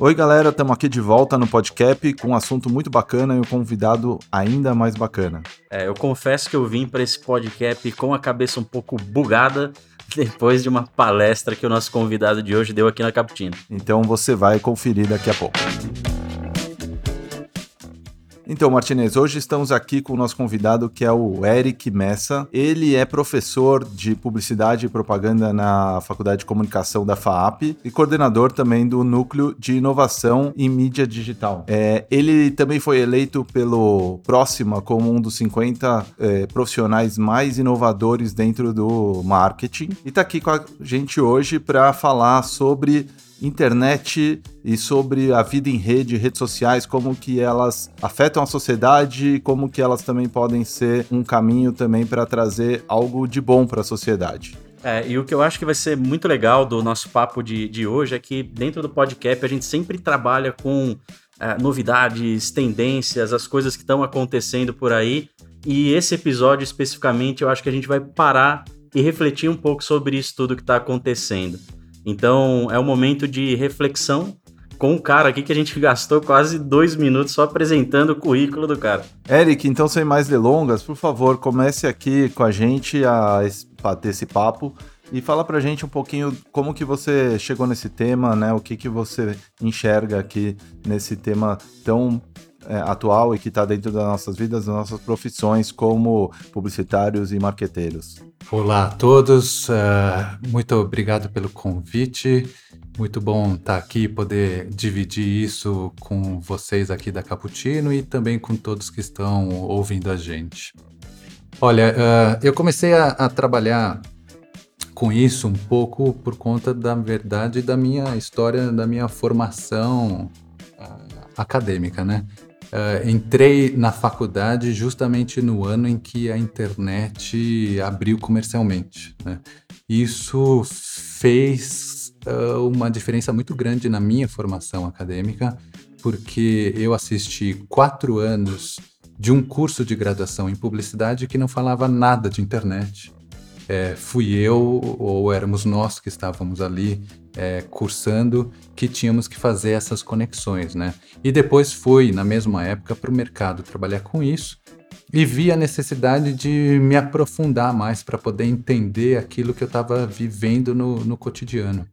Oi, galera, estamos aqui de volta no Podcap com um assunto muito bacana e um convidado ainda mais bacana. É, eu confesso que eu vim para esse Podcap com a cabeça um pouco bugada depois de uma palestra que o nosso convidado de hoje deu aqui na Caputina. Então você vai conferir daqui a pouco. Então, Martinez, hoje estamos aqui com o nosso convidado que é o Eric Messa. Ele é professor de publicidade e propaganda na Faculdade de Comunicação da FAAP e coordenador também do Núcleo de Inovação em Mídia Digital. É, ele também foi eleito pelo Próxima como um dos 50 é, profissionais mais inovadores dentro do marketing e está aqui com a gente hoje para falar sobre internet e sobre a vida em rede, redes sociais, como que elas afetam a sociedade, como que elas também podem ser um caminho também para trazer algo de bom para a sociedade. É, e o que eu acho que vai ser muito legal do nosso papo de, de hoje é que dentro do podcast a gente sempre trabalha com é, novidades, tendências, as coisas que estão acontecendo por aí. E esse episódio especificamente eu acho que a gente vai parar e refletir um pouco sobre isso tudo que está acontecendo. Então é um momento de reflexão com o cara aqui que a gente gastou quase dois minutos só apresentando o currículo do cara. Eric, então sem mais delongas, por favor, comece aqui com a gente a bater esse papo e fala pra gente um pouquinho como que você chegou nesse tema, né? O que que você enxerga aqui nesse tema tão é, atual e que está dentro das nossas vidas, das nossas profissões como publicitários e marqueteiros. Olá a todos, uh, muito obrigado pelo convite. Muito bom estar tá aqui e poder dividir isso com vocês aqui da Caputino e também com todos que estão ouvindo a gente. Olha, uh, eu comecei a, a, trabalhar com isso um pouco por conta da verdade da minha história, da minha formação uh, acadêmica, né? Uh, entrei na faculdade justamente no ano em que a internet abriu comercialmente. Né? Isso fez uh, uma diferença muito grande na minha formação acadêmica, porque eu assisti quatro anos de um curso de graduação em publicidade que não falava nada de internet é, fui eu ou éramos nós que estávamos ali é, cursando que tínhamos que fazer essas conexões, né? E depois fui, na mesma época, para o mercado trabalhar com isso e vi a necessidade de me aprofundar mais para poder entender aquilo que eu estava vivendo no, no cotidiano.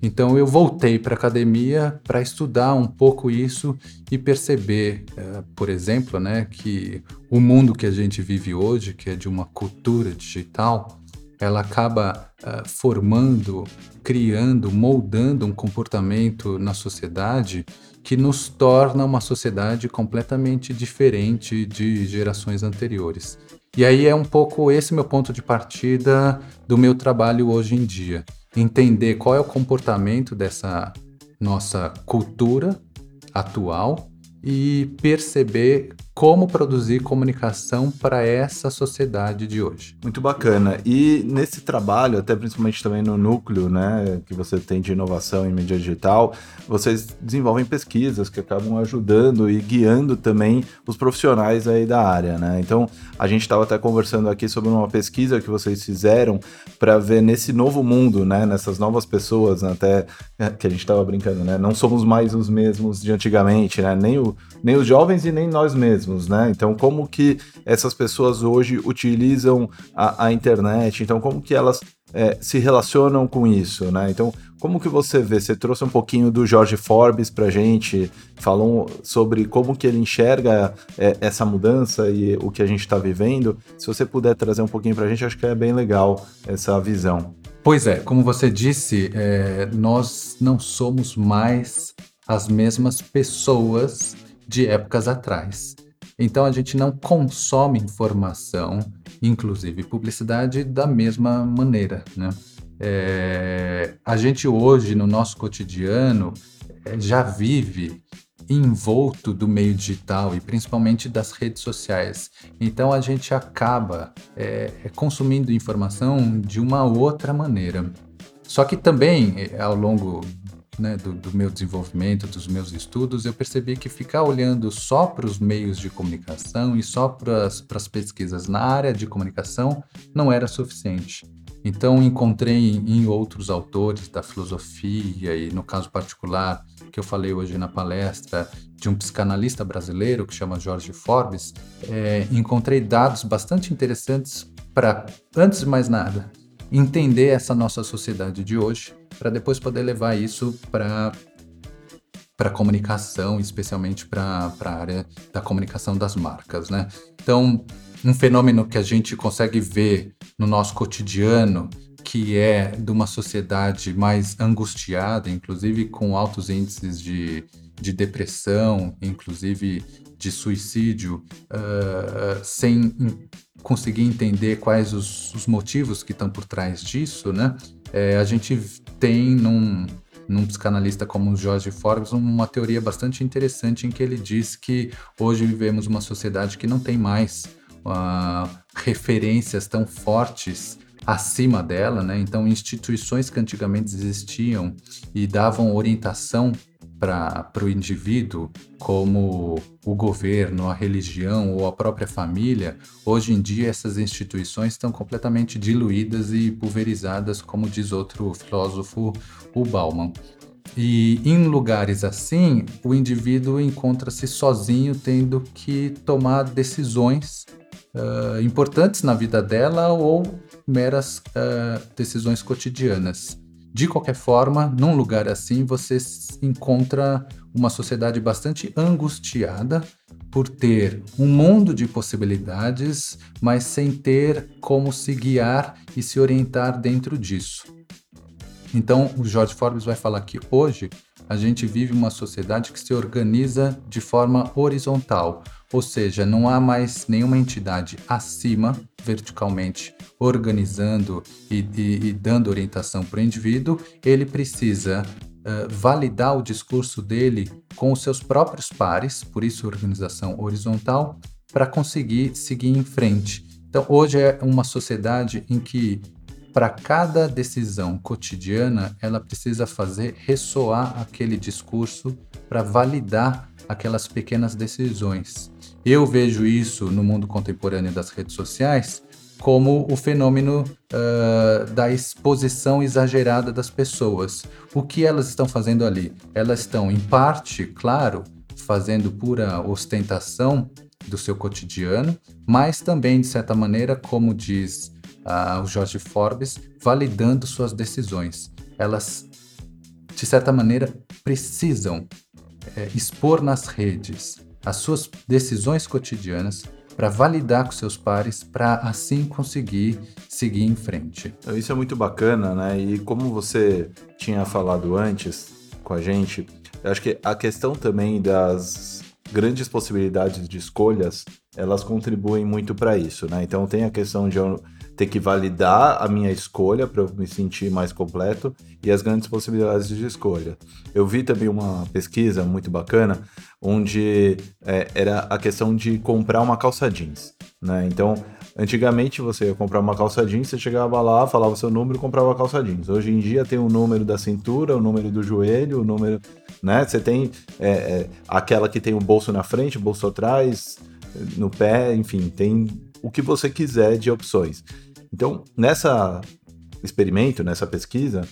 Então eu voltei para a academia para estudar um pouco isso e perceber, é, por exemplo, né, que o mundo que a gente vive hoje, que é de uma cultura digital, ela acaba uh, formando, criando, moldando um comportamento na sociedade que nos torna uma sociedade completamente diferente de gerações anteriores. E aí é um pouco esse meu ponto de partida do meu trabalho hoje em dia. Entender qual é o comportamento dessa nossa cultura atual e perceber como produzir comunicação para essa sociedade de hoje. Muito bacana. E nesse trabalho, até principalmente também no núcleo, né, que você tem de inovação em mídia digital, vocês desenvolvem pesquisas que acabam ajudando e guiando também os profissionais aí da área, né? Então, a gente estava até conversando aqui sobre uma pesquisa que vocês fizeram para ver nesse novo mundo, né, nessas novas pessoas, até é, que a gente estava brincando, né? Não somos mais os mesmos de antigamente, né? Nem, o, nem os jovens e nem nós mesmos né? Então, como que essas pessoas hoje utilizam a, a internet? Então, como que elas é, se relacionam com isso, né? Então, como que você vê? Você trouxe um pouquinho do Jorge Forbes para gente, falou sobre como que ele enxerga é, essa mudança e o que a gente está vivendo. Se você puder trazer um pouquinho para a gente, acho que é bem legal essa visão. Pois é, como você disse, é, nós não somos mais as mesmas pessoas de épocas atrás. Então a gente não consome informação, inclusive publicidade, da mesma maneira. Né? É, a gente hoje, no nosso cotidiano, é, já vive envolto do meio digital e principalmente das redes sociais. Então a gente acaba é, é consumindo informação de uma outra maneira. Só que também, é, ao longo né, do, do, meu desenvolvimento, dos meus estudos, eu percebi que ficar olhando só para os meios de comunicação e só para as pesquisas na área de comunicação não era suficiente. Então encontrei em outros autores da filosofia e no caso particular que eu falei hoje na palestra de um psicanalista brasileiro que chama Jorge Forbes, é, encontrei dados bastante interessantes para, antes de mais nada, entender essa nossa sociedade de hoje, para depois poder levar isso para para comunicação, especialmente para a área da comunicação das marcas, né? Então, um fenômeno que a gente consegue ver no nosso cotidiano, que é de uma sociedade mais angustiada, inclusive com altos índices de, de depressão, inclusive de suicídio, uh, sem conseguir entender quais os, os motivos que estão por trás disso, né? É, a gente tem num, num psicanalista como o George Forbes uma teoria bastante interessante em que ele diz que hoje vivemos uma sociedade que não tem mais uh, referências tão fortes acima dela, né? Então, instituições que antigamente existiam e davam orientação para o indivíduo, como o governo, a religião ou a própria família, hoje em dia essas instituições estão completamente diluídas e pulverizadas, como diz outro filósofo, o Bauman. E em lugares assim, o indivíduo encontra-se sozinho, tendo que tomar decisões uh, importantes na vida dela ou meras uh, decisões cotidianas. De qualquer forma, num lugar assim, você encontra uma sociedade bastante angustiada por ter um mundo de possibilidades, mas sem ter como se guiar e se orientar dentro disso. Então, o George Forbes vai falar que hoje a gente vive uma sociedade que se organiza de forma horizontal, ou seja, não há mais nenhuma entidade acima, verticalmente, organizando e, e, e dando orientação para o indivíduo, ele precisa uh, validar o discurso dele com os seus próprios pares, por isso organização horizontal, para conseguir seguir em frente. Então, hoje é uma sociedade em que para cada decisão cotidiana, ela precisa fazer ressoar aquele discurso para validar aquelas pequenas decisões. Eu vejo isso no mundo contemporâneo das redes sociais como o fenômeno uh, da exposição exagerada das pessoas. O que elas estão fazendo ali? Elas estão, em parte, claro, fazendo pura ostentação do seu cotidiano, mas também, de certa maneira, como diz uh, o Jorge Forbes, validando suas decisões. Elas, de certa maneira, precisam é, expor nas redes as suas decisões cotidianas para validar com seus pares, para assim conseguir seguir em frente. Então, isso é muito bacana, né? E como você tinha falado antes com a gente, eu acho que a questão também das grandes possibilidades de escolhas, elas contribuem muito para isso, né? Então tem a questão de ter que validar a minha escolha para eu me sentir mais completo e as grandes possibilidades de escolha. Eu vi também uma pesquisa muito bacana onde é, era a questão de comprar uma calça jeans, né? Então, antigamente você ia comprar uma calça jeans, você chegava lá, falava o seu número e comprava a calça jeans. Hoje em dia tem o número da cintura, o número do joelho, o número, né? Você tem é, é, aquela que tem o bolso na frente, o bolso atrás, no pé, enfim, tem o que você quiser de opções. Então, nessa experimento, nessa pesquisa,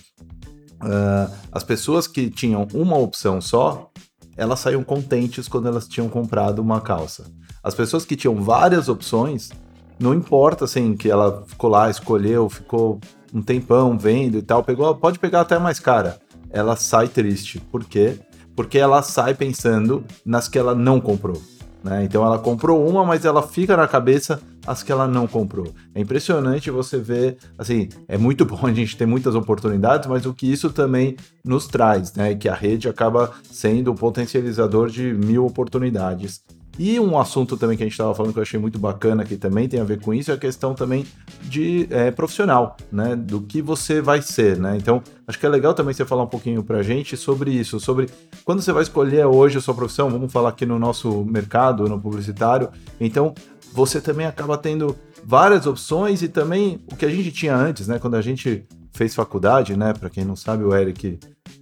uh, as pessoas que tinham uma opção só, elas saíam contentes quando elas tinham comprado uma calça. As pessoas que tinham várias opções, não importa assim que ela ficou lá, escolheu, ficou um tempão vendo e tal, pegou, pode pegar até mais cara. Ela sai triste. Por quê? Porque ela sai pensando nas que ela não comprou. Né? Então ela comprou uma, mas ela fica na cabeça as que ela não comprou. É impressionante você ver, assim, é muito bom a gente ter muitas oportunidades, mas o que isso também nos traz, né? Que a rede acaba sendo um potencializador de mil oportunidades. E um assunto também que a gente estava falando que eu achei muito bacana que também tem a ver com isso é a questão também de é, profissional, né? Do que você vai ser, né? Então, acho que é legal também você falar um pouquinho para a gente sobre isso, sobre quando você vai escolher hoje a sua profissão, vamos falar aqui no nosso mercado, no publicitário. Então, você também acaba tendo várias opções e também o que a gente tinha antes, né? Quando a gente fez faculdade, né? Para quem não sabe, o Eric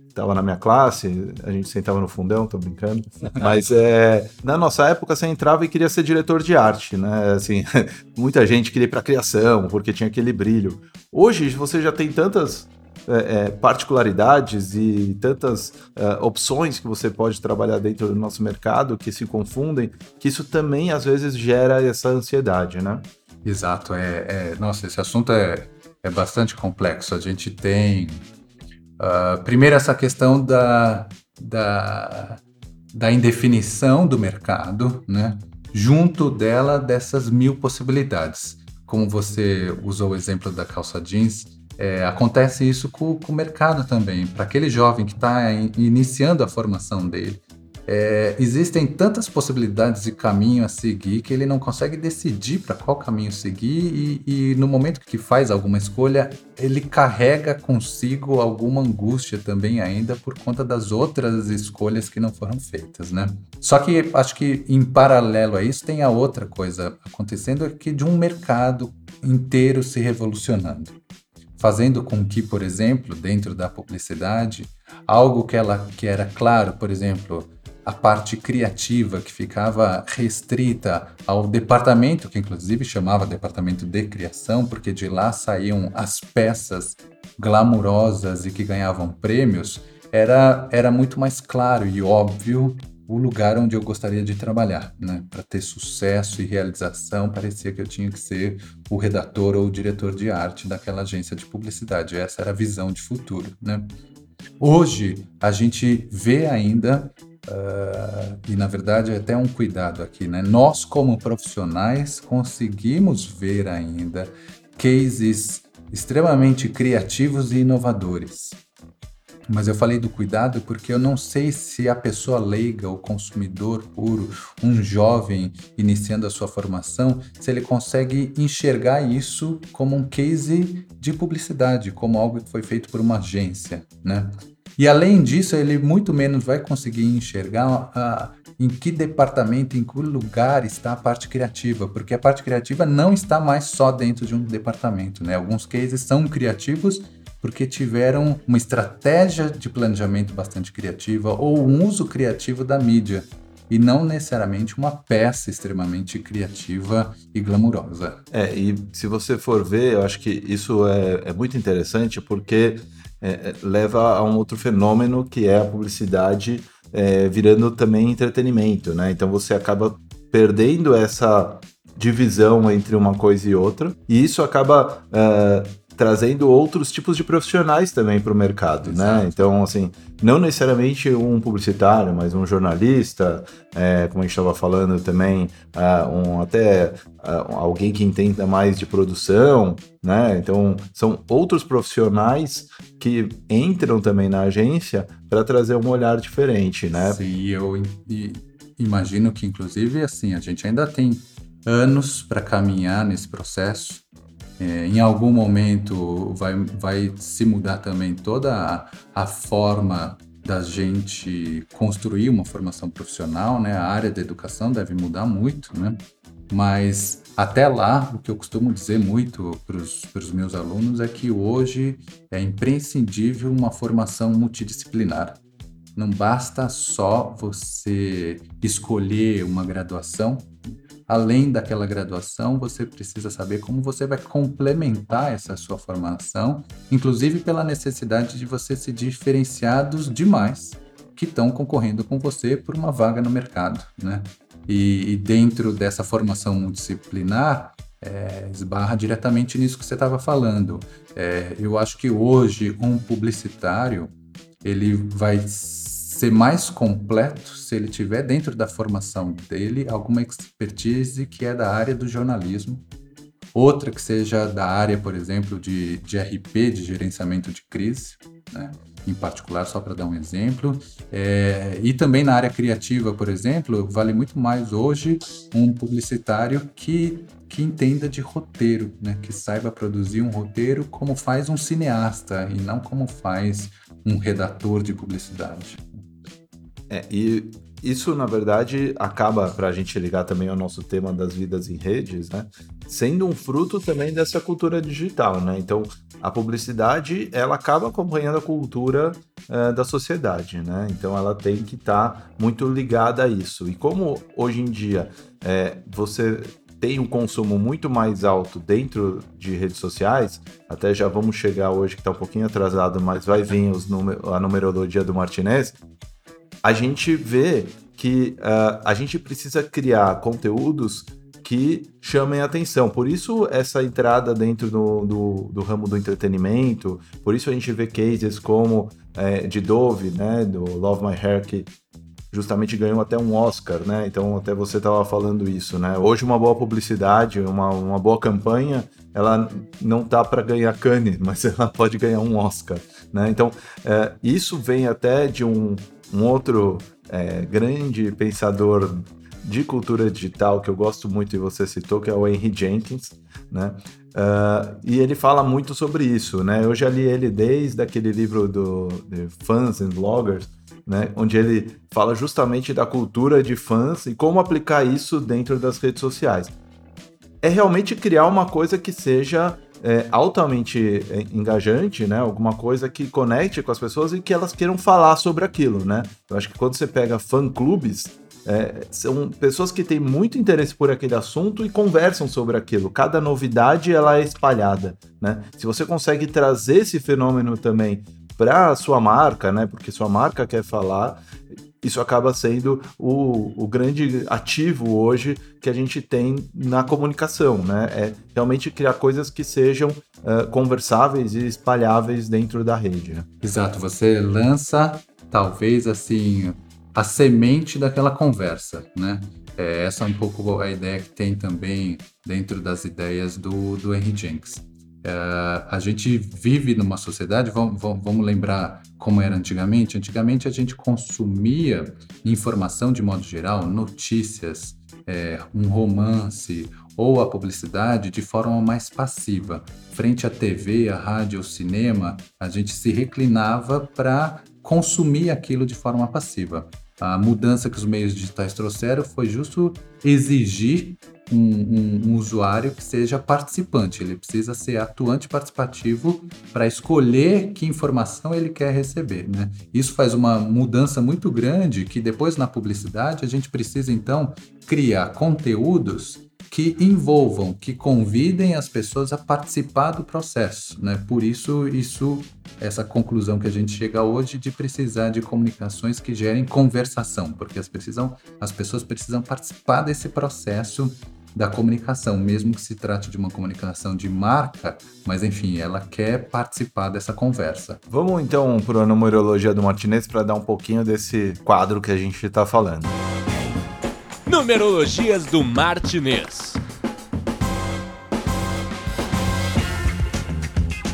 estava na minha classe, a gente sentava no fundão, tô brincando. Mas é, na nossa época você entrava e queria ser diretor de arte, né? Assim, muita gente queria ir para criação porque tinha aquele brilho. Hoje você já tem tantas é, particularidades e tantas é, opções que você pode trabalhar dentro do nosso mercado que se confundem, que isso também às vezes gera essa ansiedade, né? Exato. É, é nossa, esse assunto é, é bastante complexo. A gente tem. Uh, primeiro, essa questão da, da, da indefinição do mercado, né? junto dela dessas mil possibilidades. Como você usou o exemplo da calça jeans, é, acontece isso com, com o mercado também. Para aquele jovem que está iniciando a formação dele, é, existem tantas possibilidades de caminho a seguir que ele não consegue decidir para qual caminho seguir e, e, no momento que faz alguma escolha, ele carrega consigo alguma angústia também ainda por conta das outras escolhas que não foram feitas, né? Só que acho que em paralelo a isso tem a outra coisa acontecendo aqui de um mercado inteiro se revolucionando fazendo com que, por exemplo, dentro da publicidade, algo que ela que era claro, por exemplo, a parte criativa que ficava restrita ao departamento, que inclusive chamava departamento de criação, porque de lá saíam as peças glamurosas e que ganhavam prêmios, era, era muito mais claro e óbvio o lugar onde eu gostaria de trabalhar, né? Para ter sucesso e realização, parecia que eu tinha que ser o redator ou o diretor de arte daquela agência de publicidade. Essa era a visão de futuro, né? Hoje a gente vê ainda Uh, e na verdade é até um cuidado aqui, né? Nós, como profissionais, conseguimos ver ainda cases extremamente criativos e inovadores. Mas eu falei do cuidado porque eu não sei se a pessoa leiga, o consumidor puro, um jovem iniciando a sua formação, se ele consegue enxergar isso como um case de publicidade, como algo que foi feito por uma agência, né? E além disso, ele muito menos vai conseguir enxergar ah, em que departamento, em que lugar está a parte criativa, porque a parte criativa não está mais só dentro de um departamento. Né? Alguns cases são criativos porque tiveram uma estratégia de planejamento bastante criativa ou um uso criativo da mídia e não necessariamente uma peça extremamente criativa e glamurosa. É, e se você for ver, eu acho que isso é, é muito interessante porque é, é, leva a um outro fenômeno que é a publicidade é, virando também entretenimento, né? Então você acaba perdendo essa divisão entre uma coisa e outra, e isso acaba é, trazendo outros tipos de profissionais também para o mercado, né? Exato. né? Então, assim, não necessariamente um publicitário, mas um jornalista, é, como a gente estava falando também, uh, um, até uh, alguém que entenda mais de produção, né? Então, são outros profissionais que entram também na agência para trazer um olhar diferente, né? Sim, eu imagino que, inclusive, assim, a gente ainda tem anos para caminhar nesse processo é, em algum momento vai, vai se mudar também toda a, a forma da gente construir uma formação profissional, né? A área da educação deve mudar muito, né? Mas até lá, o que eu costumo dizer muito para os meus alunos é que hoje é imprescindível uma formação multidisciplinar. Não basta só você escolher uma graduação além daquela graduação, você precisa saber como você vai complementar essa sua formação, inclusive pela necessidade de você se diferenciar dos demais que estão concorrendo com você por uma vaga no mercado, né? E, e dentro dessa formação multidisciplinar, é, esbarra diretamente nisso que você estava falando. É, eu acho que hoje um publicitário ele vai ser mais completo se ele tiver dentro da formação dele alguma expertise que é da área do jornalismo, outra que seja da área, por exemplo, de, de RP, de gerenciamento de crise, né? em particular, só para dar um exemplo. É, e também na área criativa, por exemplo, vale muito mais hoje um publicitário que, que entenda de roteiro, né? que saiba produzir um roteiro como faz um cineasta e não como faz um redator de publicidade. É, e isso, na verdade, acaba, para a gente ligar também ao nosso tema das vidas em redes, né? Sendo um fruto também dessa cultura digital, né? Então, a publicidade, ela acaba acompanhando a cultura é, da sociedade, né? Então, ela tem que estar tá muito ligada a isso. E como hoje em dia é, você tem um consumo muito mais alto dentro de redes sociais, até já vamos chegar hoje que está um pouquinho atrasado, mas vai vir a numerologia do Martinez, a gente vê que uh, a gente precisa criar conteúdos que chamem atenção. Por isso, essa entrada dentro do, do, do, ramo do entretenimento, por isso a gente vê cases como é, de Dove, né, do Love My Hair, que justamente ganhou até um Oscar, né? Então até você estava falando isso, né? Hoje uma boa publicidade, uma, uma boa campanha, ela não tá para ganhar Cannes, mas ela pode ganhar um Oscar, né? Então é, isso vem até de um, um outro é, grande pensador de cultura digital que eu gosto muito e você citou, que é o Henry Jenkins, né? Uh, e ele fala muito sobre isso, né? Eu já li ele desde aquele livro do Fans and Bloggers, né? Onde ele fala justamente da cultura de fãs e como aplicar isso dentro das redes sociais. É realmente criar uma coisa que seja é, altamente é, engajante, né? Alguma coisa que conecte com as pessoas e que elas queiram falar sobre aquilo, né? Eu acho que quando você pega fã-clubes, é, são pessoas que têm muito interesse por aquele assunto e conversam sobre aquilo. Cada novidade ela é espalhada, né? Se você consegue trazer esse fenômeno também para sua marca, né? Porque sua marca quer falar, isso acaba sendo o, o, grande ativo hoje que a gente tem na comunicação, né? É realmente criar coisas que sejam uh, conversáveis e espalháveis dentro da rede. Né? Exato, você lança talvez assim a semente daquela conversa, né? É, essa é um pouco a ideia que tem também dentro das ideias do, do Henry Jenks. É, a gente vive numa sociedade, vamos, vamos, lembrar como era antigamente. Antigamente a gente consumia informação de modo geral, notícias, é, um romance ou a publicidade de forma mais passiva. Frente à TV, à rádio, ao cinema, a gente se reclinava para consumir aquilo de forma passiva. A mudança que os meios digitais trouxeram foi justo exigir um, um, um, usuário que seja participante, ele precisa ser atuante participativo para escolher que informação ele quer receber. Né? Isso faz uma mudança muito grande que depois na publicidade a gente precisa então criar conteúdos que envolvam, que convidem as pessoas a participar do processo, né? Por isso, isso, essa conclusão que a gente chega hoje de precisar de comunicações que gerem conversação, porque as, precisam, as pessoas precisam participar desse processo da comunicação, mesmo que se trate de uma comunicação de marca, mas enfim, ela quer participar dessa conversa. Vamos então para a numerologia do Martinez para dar um pouquinho desse quadro que a gente está falando. Numerologias do Martinez.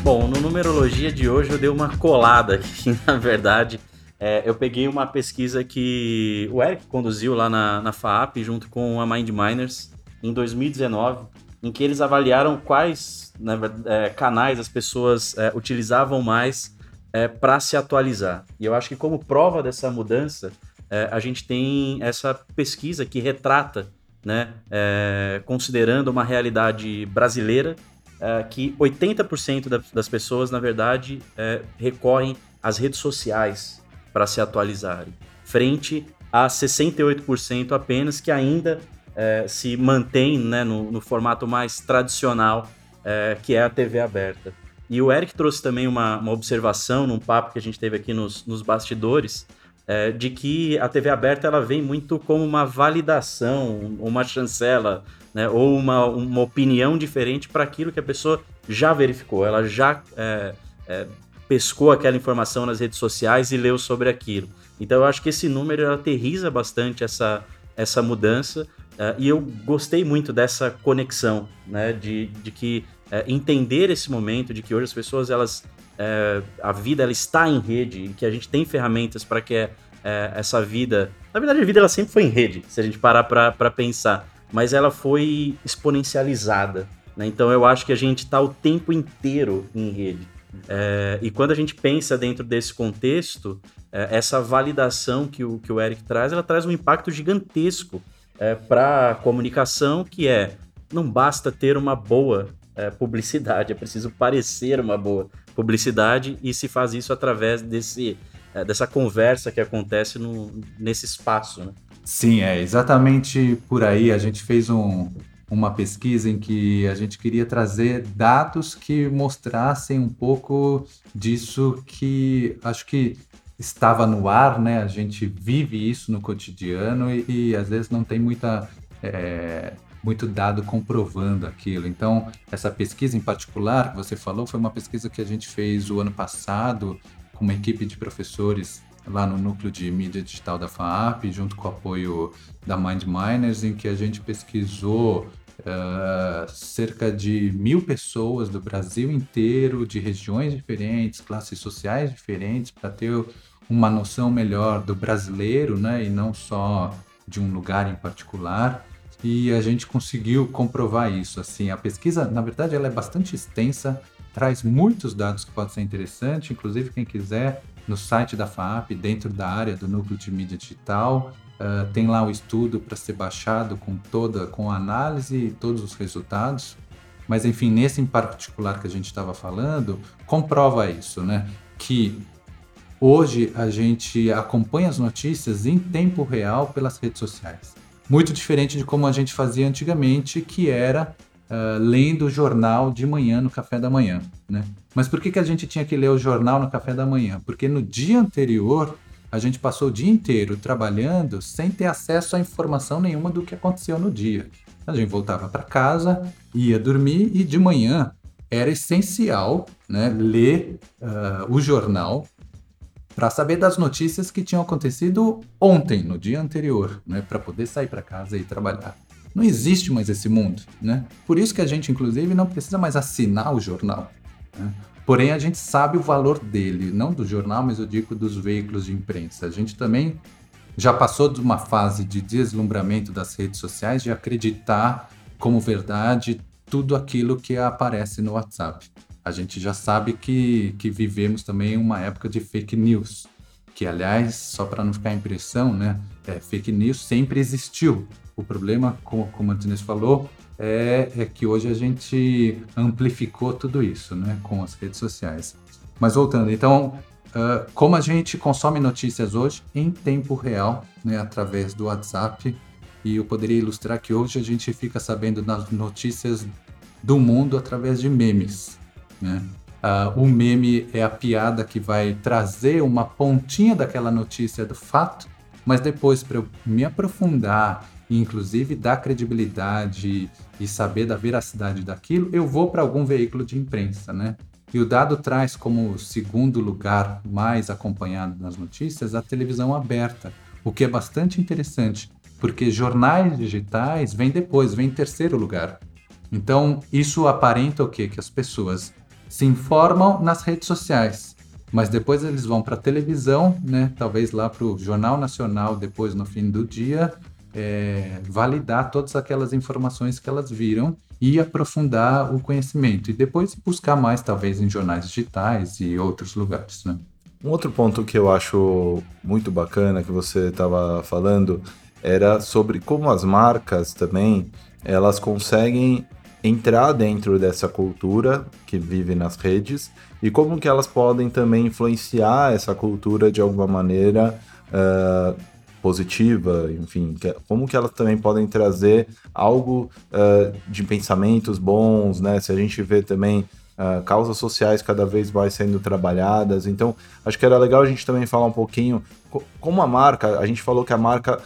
Bom, no numerologia de hoje eu dei uma colada aqui, na verdade. É, eu peguei uma pesquisa que o Eric conduziu lá na, na FAAP junto com a Mind Miners em 2019, em que eles avaliaram quais né, é, canais as pessoas é, utilizavam mais é, para se atualizar. E eu acho que como prova dessa mudança, é, a gente tem essa pesquisa que retrata, né, é, considerando uma realidade brasileira, é, que 80% da, das pessoas, na verdade, recorrem às redes sociais para se atualizarem, frente a 68% apenas que ainda é, se mantém né, no, no, formato mais tradicional, é, que é a TV aberta. E o Eric trouxe também uma, uma observação num papo que a gente teve aqui nos, nos bastidores, é, de que a TV aberta ela vem muito como uma validação, uma chancela, né, ou uma, uma opinião diferente para aquilo que a pessoa já verificou, ela já é, é, pescou aquela informação nas redes sociais e leu sobre aquilo. Então eu acho que esse número aterriza bastante essa, essa mudança Uh, e eu gostei muito dessa conexão, né? De, de que uh, entender esse momento, de que hoje as pessoas, elas. Uh, a vida ela está em rede, e que a gente tem ferramentas para que essa vida. Na verdade, a vida ela sempre foi em rede, se a gente parar para pensar. Mas ela foi exponencializada. Né? Então eu acho que a gente está o tempo inteiro em rede. e quando a gente pensa dentro desse contexto, essa validação que o, que o Eric traz, ela traz um impacto gigantesco é, para comunicação, que é não basta ter uma boa é, publicidade, é preciso parecer uma boa publicidade e se faz isso através desse, é, dessa conversa que acontece no, nesse espaço. Né? Sim, é exatamente por aí. A gente fez um, uma pesquisa em que a gente queria trazer dados que mostrassem um pouco disso que acho que estava no ar, né? A gente vive isso no cotidiano e, e às vezes não tem muita é, muito dado comprovando aquilo. Então, essa pesquisa em particular que você falou foi uma pesquisa que a gente fez o ano passado com uma equipe de professores lá no núcleo de mídia digital da FAAP, junto com o apoio da Mind Miners, em que a gente pesquisou uh, cerca de mil pessoas do Brasil inteiro, de regiões diferentes, classes sociais diferentes, para ter uma noção melhor do brasileiro, né, e não só de um lugar em particular. E a gente conseguiu comprovar isso. Assim, a pesquisa, na verdade, ela é bastante extensa, traz muitos dados que podem ser interessantes. Inclusive, quem quiser no site da FAP, dentro da área do núcleo de mídia digital. Uh, tem lá o estudo para ser baixado com toda, com análise e todos os resultados. Mas enfim, nesse em particular que a gente estava falando, comprova isso, né? Que hoje a gente acompanha as notícias em tempo real pelas redes sociais. Muito diferente de como a gente fazia antigamente, que era uh, lendo o jornal de manhã no café da manhã, né? Mas por que, que a gente tinha que ler o jornal no café da manhã? Porque no dia anterior a gente passou o dia inteiro trabalhando sem ter acesso a informação nenhuma do que aconteceu no dia. A gente voltava para casa, ia dormir e de manhã era essencial né, ler uh, o jornal para saber das notícias que tinham acontecido ontem, no dia anterior, né, para poder sair para casa e trabalhar. Não existe mais esse mundo, né? Por isso que a gente, inclusive, não precisa mais assinar o jornal. Né? Porém, a gente sabe o valor dele, não do jornal, mas eu digo dos veículos de imprensa. A gente também já passou de uma fase de deslumbramento das redes sociais, de acreditar como verdade tudo aquilo que aparece no WhatsApp. A gente já sabe que, que vivemos também uma época de fake news, que aliás, só para não ficar impressão, né, é, fake news sempre existiu. O problema, como, como a Martinez falou, é, é que hoje a gente amplificou tudo isso né, com as redes sociais. Mas voltando, então, uh, como a gente consome notícias hoje em tempo real, né, através do WhatsApp, e eu poderia ilustrar que hoje a gente fica sabendo das notícias do mundo através de memes. Né? Uh, o meme é a piada que vai trazer uma pontinha daquela notícia do fato, mas depois, para eu me aprofundar inclusive dar credibilidade e saber da veracidade daquilo, eu vou para algum veículo de imprensa, né? E o dado traz como segundo lugar mais acompanhado nas notícias a televisão aberta, o que é bastante interessante, porque jornais digitais vêm depois, vem em terceiro lugar. Então, isso aparenta o quê? Que as pessoas se informam nas redes sociais, mas depois eles vão para a televisão, né? Talvez lá para o Jornal Nacional, depois no fim do dia, é, validar todas aquelas informações que elas viram e aprofundar o conhecimento e depois buscar mais talvez em jornais digitais e outros lugares, né? Um outro ponto que eu acho muito bacana que você estava falando era sobre como as marcas também elas conseguem entrar dentro dessa cultura que vive nas redes e como que elas podem também influenciar essa cultura de alguma maneira uh, positiva, enfim, que, como que elas também podem trazer algo uh, de pensamentos bons, né? Se a gente vê também uh, causas sociais cada vez mais sendo trabalhadas, então acho que era legal a gente também falar um pouquinho como a marca, a gente falou que a marca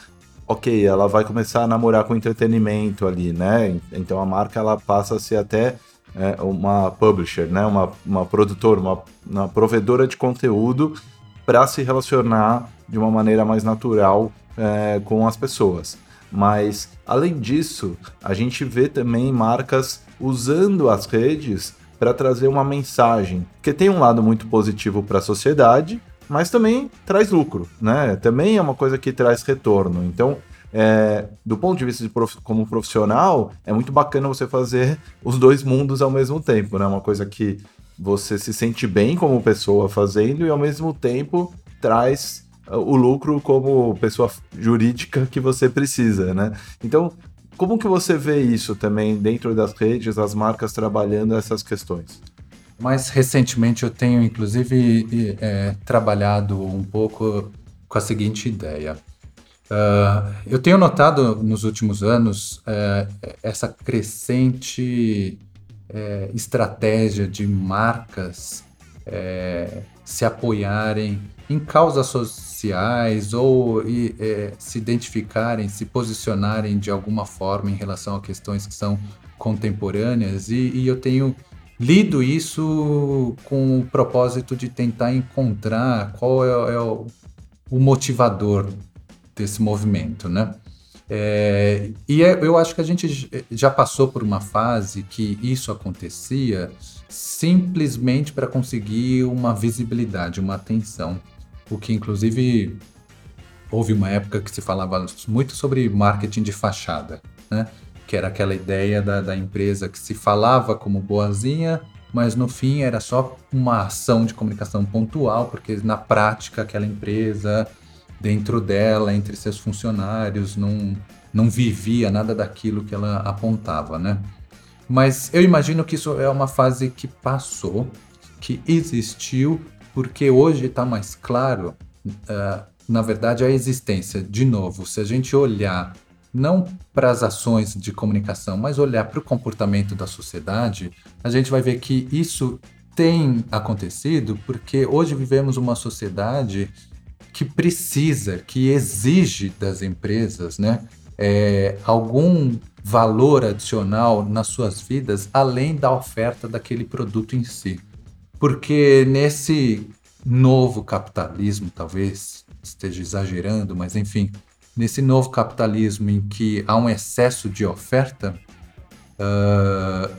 ok, ela vai começar a namorar com entretenimento ali, né? Então a marca ela passa a ser até é, uma publisher, né? Uma, uma produtora, uma, uma provedora de conteúdo para se relacionar de uma maneira mais natural é, com as pessoas. Mas, além disso, a gente vê também marcas usando as redes para trazer uma mensagem, que tem um lado muito positivo para a sociedade, mas também traz lucro, né? Também é uma coisa que traz retorno. Então, é, do ponto de vista de prof, como profissional, é muito bacana você fazer os dois mundos ao mesmo tempo, né? Uma coisa que você se sente bem como pessoa fazendo e ao mesmo tempo traz o lucro como pessoa jurídica que você precisa, né? Então, como que você vê isso também dentro das redes, as marcas trabalhando essas questões? Mais recentemente eu tenho, inclusive, é, trabalhado um pouco com a seguinte ideia. Uh, eu tenho notado nos últimos anos uh, essa crescente uh, estratégia de marcas eh, se apoiarem em causas sociais ou e, se identificarem, se posicionarem de alguma forma em relação a questões que são contemporâneas. E, e eu tenho lido isso com o propósito de tentar encontrar qual é, é o, o motivador desse movimento, né? É, e é, eu acho que a gente já passou por uma fase que isso acontecia simplesmente para conseguir uma visibilidade, uma atenção. O que, inclusive, houve uma época que se falava muito sobre marketing de fachada, né? Que era aquela ideia da, da empresa que se falava como boazinha, mas no fim era só uma ação de comunicação pontual, porque na prática aquela empresa dentro dela, entre seus funcionários, não, não vivia nada daquilo que ela apontava, né? Mas eu imagino que isso é uma fase que passou, que existiu, porque hoje está mais claro, uh, na verdade, a existência. De novo, se a gente olhar não para as ações de comunicação, mas olhar para o comportamento da sociedade, a gente vai ver que isso tem acontecido porque hoje vivemos uma sociedade que precisa, que exige das empresas, né, é, algum valor adicional nas suas vidas além da oferta daquele produto em si. Porque nesse novo capitalismo, talvez esteja exagerando, mas enfim, nesse novo capitalismo em que há um excesso de oferta, uh,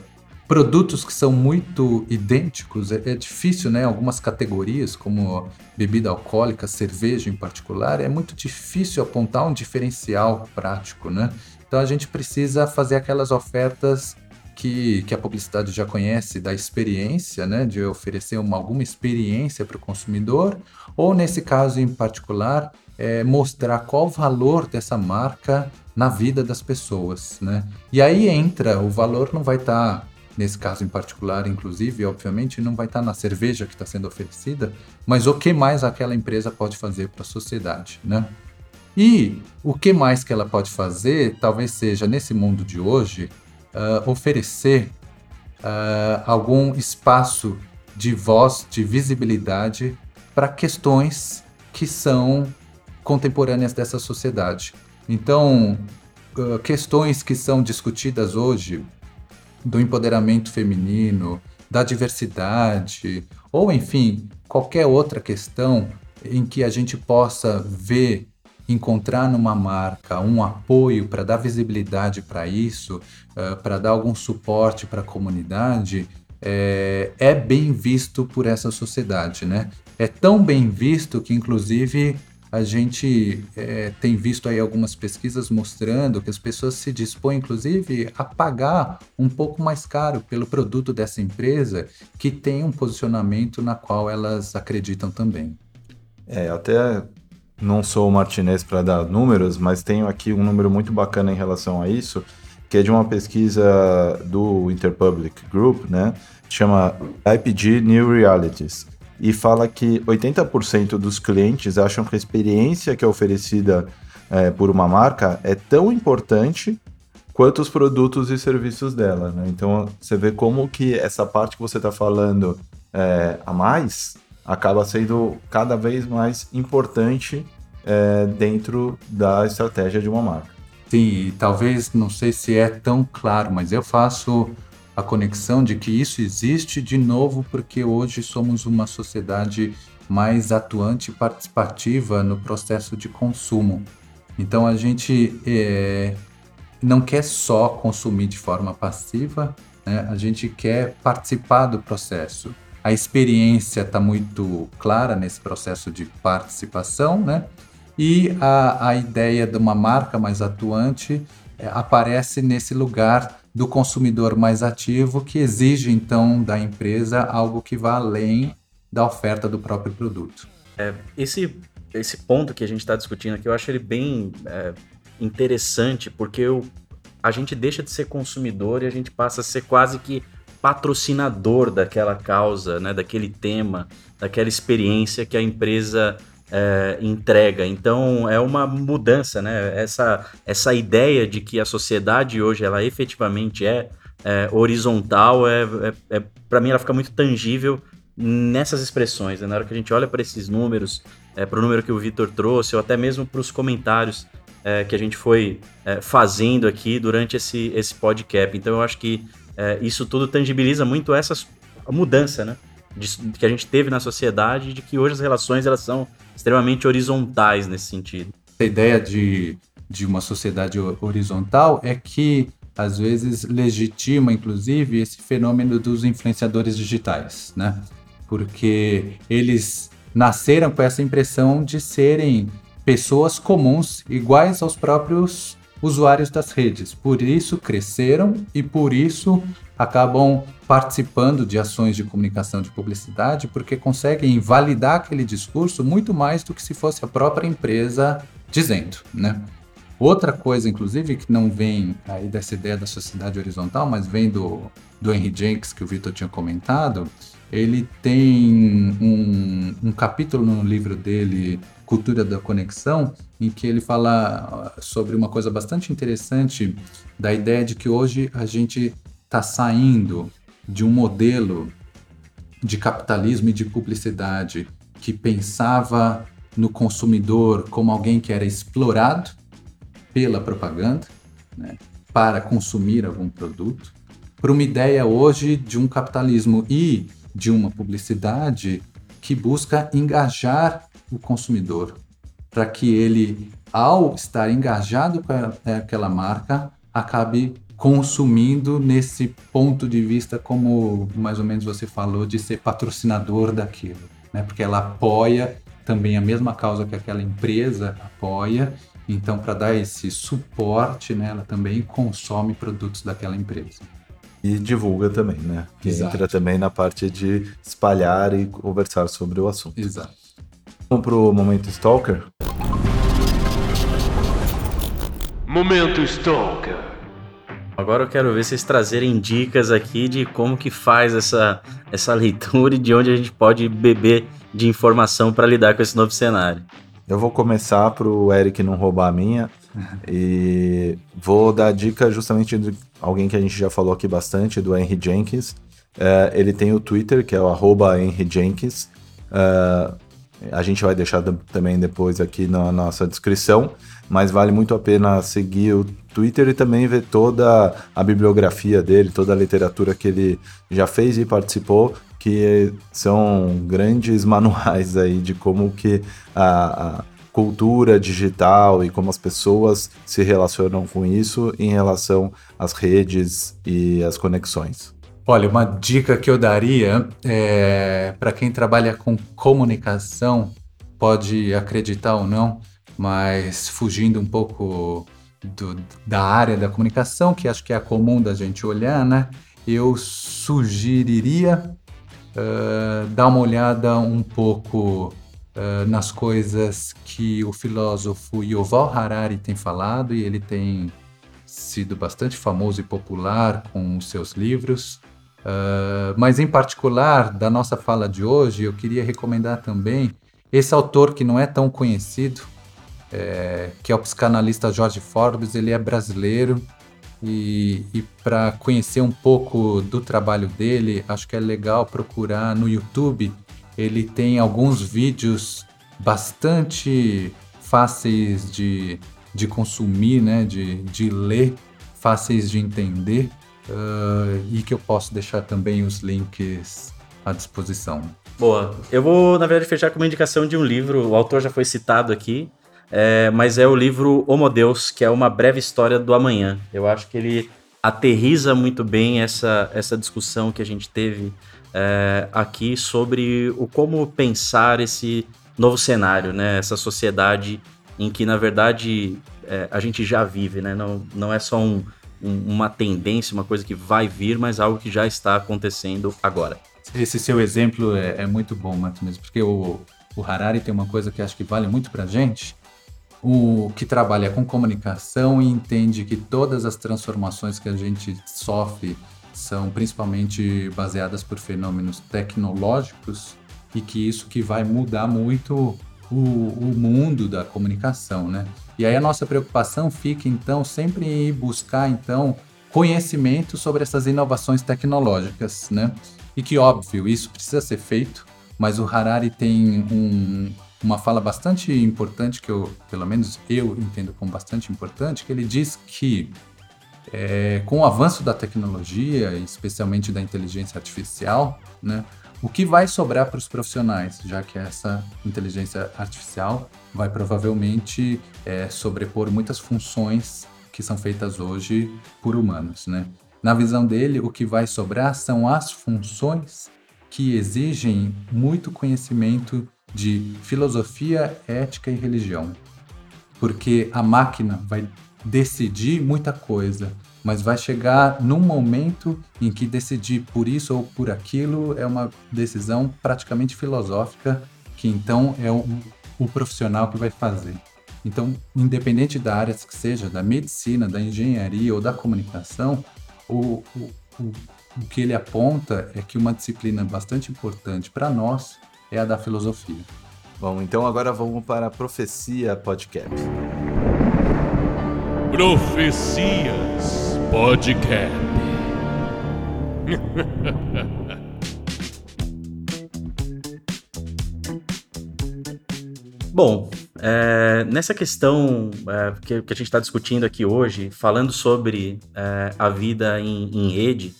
produtos que são muito idênticos, é, é, difícil, né? Algumas categorias, como bebida alcoólica, cerveja em particular, é muito difícil apontar um diferencial prático, né? Então a gente precisa fazer aquelas ofertas que, que a publicidade já conhece da experiência, né? De oferecer uma, alguma experiência para o consumidor, ou nesse caso em particular, é, mostrar qual o valor dessa marca na vida das pessoas, né? E aí entra, o valor não vai estar tá nesse caso em particular, inclusive, obviamente, não vai estar na cerveja que está sendo oferecida, mas o que mais aquela empresa pode fazer para a sociedade, né? E o que mais que ela pode fazer, talvez seja nesse mundo de hoje, uh, oferecer uh, algum espaço de voz, de visibilidade para questões que são contemporâneas dessa sociedade. Então, uh, questões que são discutidas hoje, do empoderamento feminino, da diversidade, ou enfim, qualquer outra questão em que a gente possa ver, encontrar numa marca um apoio para dar visibilidade para isso, uh, para dar algum suporte para a comunidade, é, é bem visto por essa sociedade, né? É tão bem visto que, inclusive, a gente é, tem visto aí algumas pesquisas mostrando que as pessoas se dispõem, inclusive, a pagar um pouco mais caro pelo produto dessa empresa que tem um posicionamento na qual elas acreditam também. É, até não sou o Martinez para dar números, mas tenho aqui um número muito bacana em relação a isso, que é de uma pesquisa do Interpublic Group, né? Chama IPG New Realities e fala que 80% dos clientes acham que a experiência que é oferecida é, por uma marca é tão importante quanto os produtos e serviços dela. Né? Então você vê como que essa parte que você está falando é, a mais acaba sendo cada vez mais importante é, dentro da estratégia de uma marca. Sim, talvez não sei se é tão claro, mas eu faço a conexão de que isso existe de novo porque hoje somos uma sociedade mais atuante e participativa no processo de consumo. Então a gente é, não quer só consumir de forma passiva, né? a gente quer participar do processo. A experiência está muito clara nesse processo de participação, né? E a, a ideia de uma marca mais atuante é, aparece nesse lugar do consumidor mais ativo, que exige então da empresa algo que vá além da oferta do próprio produto. É, esse, esse ponto que a gente está discutindo aqui, eu acho ele bem é, interessante, porque eu, a gente deixa de ser consumidor e a gente passa a ser quase que patrocinador daquela causa, né, daquele tema, daquela experiência que a empresa é, entrega. Então é uma mudança, né? Essa, essa ideia de que a sociedade hoje ela efetivamente é, é horizontal, é, é, é para mim ela fica muito tangível nessas expressões. Né? Na hora que a gente olha para esses números, é, para o número que o Vitor trouxe, ou até mesmo para os comentários é, que a gente foi fazendo aqui durante esse, esse podcast. Então eu acho que é, isso tudo tangibiliza muito essa mudança, né? De, que a gente teve na sociedade, de que hoje as relações elas são extremamente horizontais nesse sentido. A ideia de, de uma sociedade horizontal é que às vezes legitima, inclusive, esse fenômeno dos influenciadores digitais, né? Porque eles nasceram com essa impressão de serem pessoas comuns, iguais aos próprios usuários das redes. Por isso cresceram e por isso acabam participando de ações de comunicação de publicidade, porque conseguem validar aquele discurso muito mais do que se fosse a própria empresa dizendo, né? Outra coisa, inclusive, que não vem aí dessa ideia da sociedade horizontal, mas vem do, do Henry Jenks, que o Vitor tinha comentado, ele tem um, um capítulo no livro dele, Cultura da Conexão, em que ele fala ah, sobre uma coisa bastante interessante da ideia de que hoje a gente está saindo de um modelo de capitalismo e de publicidade que pensava no consumidor como alguém que era explorado pela propaganda, né, para consumir algum produto, para uma ideia hoje de um capitalismo e de uma publicidade que busca engajar o consumidor, para que ele, ao estar engajado com aquela marca, acabe consumindo nesse ponto de vista, como mais ou menos você falou, de ser patrocinador daquilo, né? Porque ela apoia também a mesma causa que aquela empresa apoia, então para dar esse suporte, né, ela também consome produtos daquela empresa. E divulga também, né? Que Exato. entra também na parte de espalhar e conversar sobre o assunto. Exato. Vamos pro momento Stalker? Momento Stalker. Agora eu quero ver vocês trazerem dicas aqui de como que faz essa, essa leitura e de onde a gente pode beber de informação para lidar com esse novo cenário. Eu vou começar para o Eric não roubar a minha e vou dar dica justamente de alguém que a gente já falou aqui bastante, do Henry Jenkins. É, ele tem o Twitter, que é o arroba Henry Jenkins. É, a gente vai deixar também depois aqui na nossa descrição, mas vale muito a pena seguir o Twitter e também ver toda a bibliografia dele, toda a literatura que ele já fez e participou, que são grandes manuais aí de como que a, a cultura digital e como as pessoas se relacionam com isso em relação às redes e às conexões. Olha, uma dica que eu daria é para quem trabalha com comunicação, pode acreditar ou não, mas fugindo um pouco do, da área da comunicação, que acho que é comum da gente olhar, né? Eu sugeriria uh, dar uma olhada um pouco uh, nas coisas que o filósofo Yuval Harari tem falado, e ele tem sido bastante famoso e popular com os seus livros. Uh, mas, em particular, da nossa fala de hoje, eu queria recomendar também esse autor que não é tão conhecido, é, que é o psicanalista Jorge Forbes. Ele é brasileiro e, e para conhecer um pouco do trabalho dele, acho que é legal procurar no YouTube. Ele tem alguns vídeos bastante fáceis de, de consumir, né, de, de ler, fáceis de entender uh, e que eu posso deixar também os links à disposição. Boa. Eu vou, na verdade, fechar com uma indicação de um livro. O autor já foi citado aqui, é, mas é o livro Homo Deus, que é uma breve história do amanhã. Eu acho que ele aterriza muito bem essa, essa discussão que a gente teve é, aqui sobre o como pensar esse novo cenário, né? Essa sociedade em que, na verdade, é, a gente já vive, né? Não, não é só um, uma tendência, uma coisa que vai vir, mas algo que já está acontecendo agora. Esse seu exemplo é, é muito bom, Martins, porque o, o Harari tem uma coisa que acho que vale muito para gente, o que trabalha com comunicação e entende que todas as transformações que a gente sofre são principalmente baseadas por fenômenos tecnológicos e que isso que vai mudar muito o, o mundo da comunicação, né? E aí a nossa preocupação fica, então, sempre em buscar, então, conhecimento sobre essas inovações tecnológicas, né? E que, óbvio, isso precisa ser feito, mas o Harari tem um, uma fala bastante importante, que eu, pelo menos eu entendo como bastante importante, que ele diz que é, com o avanço da tecnologia, especialmente da inteligência artificial, né, o que vai sobrar para os profissionais, já que essa inteligência artificial vai provavelmente é, sobrepor muitas funções que são feitas hoje por humanos, né? Na visão dele, o que vai sobrar são as funções que exigem muito conhecimento de filosofia, ética e religião. Porque a máquina vai decidir muita coisa, mas vai chegar num momento em que decidir por isso ou por aquilo é uma decisão praticamente filosófica, que então é o, o profissional que vai fazer. Então, independente da área que seja, da medicina, da engenharia ou da comunicação, o, o, o, o que ele aponta é que uma disciplina bastante importante para nós é a da filosofia. Bom, então agora vamos para a Profecia Podcast. Profecias Podcast. Bom, é, nessa questão é, que, que, a gente está discutindo aqui hoje, falando sobre é, a vida em, em rede,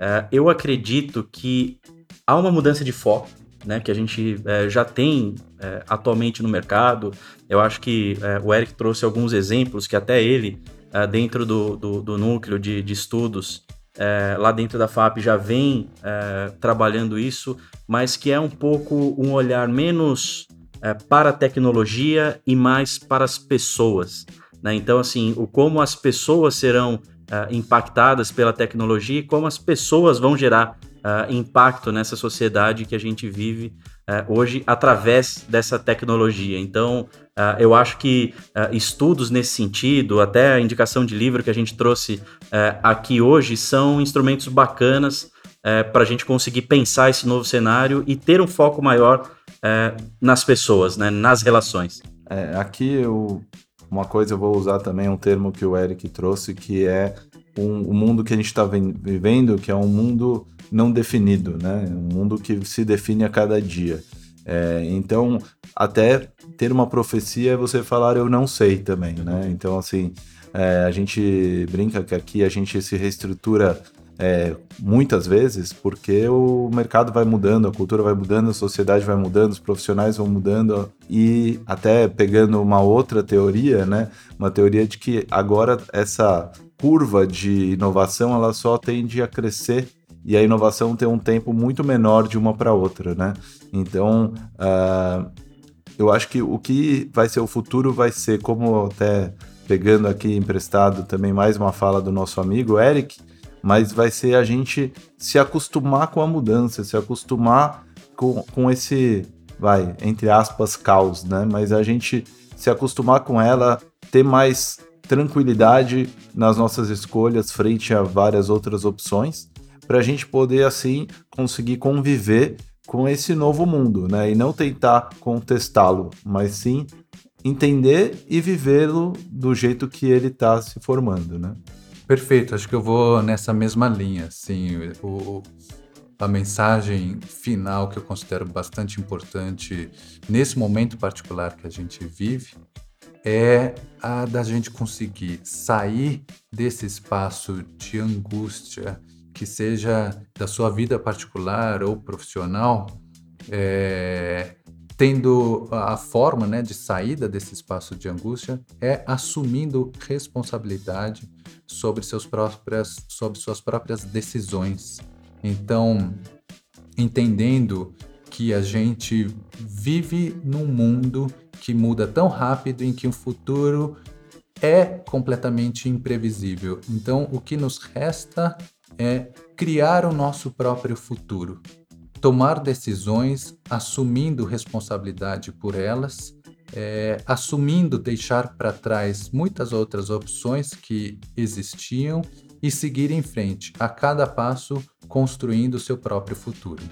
é, eu acredito que há uma mudança de foco né, que a gente é, já tem é, atualmente no mercado. Eu acho que é, o Eric trouxe alguns exemplos que até ele, é, dentro do, do, do, núcleo de, de estudos, é, lá dentro da FAP, já vem é, trabalhando isso, mas que é um pouco um olhar menos para a tecnologia e mais para as pessoas. Né? Então, assim, o como as pessoas serão impactadas pela tecnologia e como as pessoas vão gerar uh, impacto nessa sociedade que a gente vive uh, hoje através dessa tecnologia. Então, uh, eu acho que estudos nesse sentido, até a indicação de livro que a gente trouxe aqui hoje, são instrumentos bacanas para a gente conseguir pensar esse novo cenário e ter um foco maior nas pessoas, né, nas relações. É, aqui eu, uma coisa eu vou usar também um termo que o Eric trouxe, que é um, o mundo que a gente está vivendo, que é um mundo não definido, né? Um mundo que se define a cada dia. É, então, até ter uma profecia é você falar eu não sei também, né? Então, assim, é, a gente brinca que aqui a gente se reestrutura é, muitas vezes porque o mercado vai mudando, a cultura vai mudando, a sociedade vai mudando, os profissionais vão mudando e até pegando uma outra teoria, né? Uma teoria de que agora essa curva de inovação ela só tende a crescer e a inovação tem um tempo muito menor de uma para outra, né? Então, uh, eu acho que o que vai ser o futuro vai ser, como até pegando aqui emprestado também mais uma fala do nosso amigo Eric, mas vai ser a gente se acostumar com a mudança, se acostumar com, com esse, vai, entre aspas, caos, né? Mas a gente se acostumar com ela, ter mais tranquilidade nas nossas escolhas frente a várias outras opções para a gente poder assim conseguir conviver com esse novo mundo, né? E não tentar contestá-lo, mas sim entender e vivê-lo do jeito que ele está se formando, né? Perfeito, acho que eu vou nessa mesma linha, assim, o, a mensagem final que eu considero bastante importante nesse momento particular que a gente vive é a da gente conseguir sair desse espaço de angústia, que seja da sua vida particular ou profissional, é, tendo a forma né, de saída desse espaço de angústia é assumindo responsabilidade sobre, seus próprias, sobre suas próprias decisões. Então, entendendo que a gente vive num mundo que muda tão rápido em que o futuro é completamente imprevisível. Então, o que nos resta é criar o nosso próprio futuro, tomar decisões assumindo responsabilidade por elas, é, assumindo deixar para trás muitas outras opções que existiam e seguir em frente, a cada passo construindo o seu próprio futuro.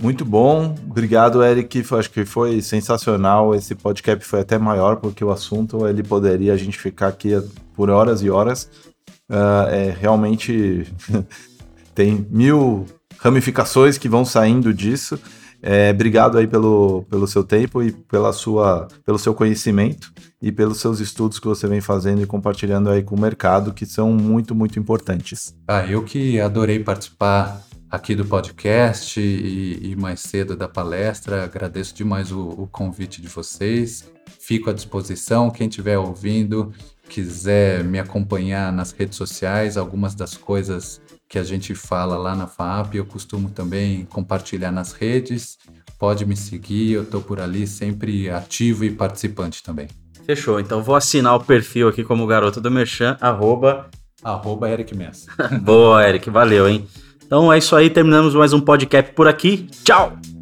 Muito bom. Obrigado, Eric. Acho que foi sensacional. Esse podcast foi até maior, porque o assunto ele poderia a gente ficar aqui por horas e horas. Uh, é, realmente tem mil ramificações que vão saindo disso. É, obrigado aí pelo, pelo seu tempo e pela sua, pelo seu conhecimento e pelos seus estudos que você vem fazendo e compartilhando aí com o mercado, que são muito, muito importantes. Ah, eu que adorei participar aqui do podcast e, e mais cedo da palestra. Agradeço demais o, o convite de vocês. Fico à disposição. Quem estiver ouvindo, quiser me acompanhar nas redes sociais, algumas das coisas que a gente fala lá na FAP, eu costumo também compartilhar nas redes. Pode me seguir, eu estou por ali sempre ativo e participante também. Fechou, então vou assinar o perfil aqui como garoto do Merchan, arroba... Arroba Eric Messa. Boa, Eric, valeu, hein? Então é isso aí, terminamos mais um podcast por aqui. Tchau!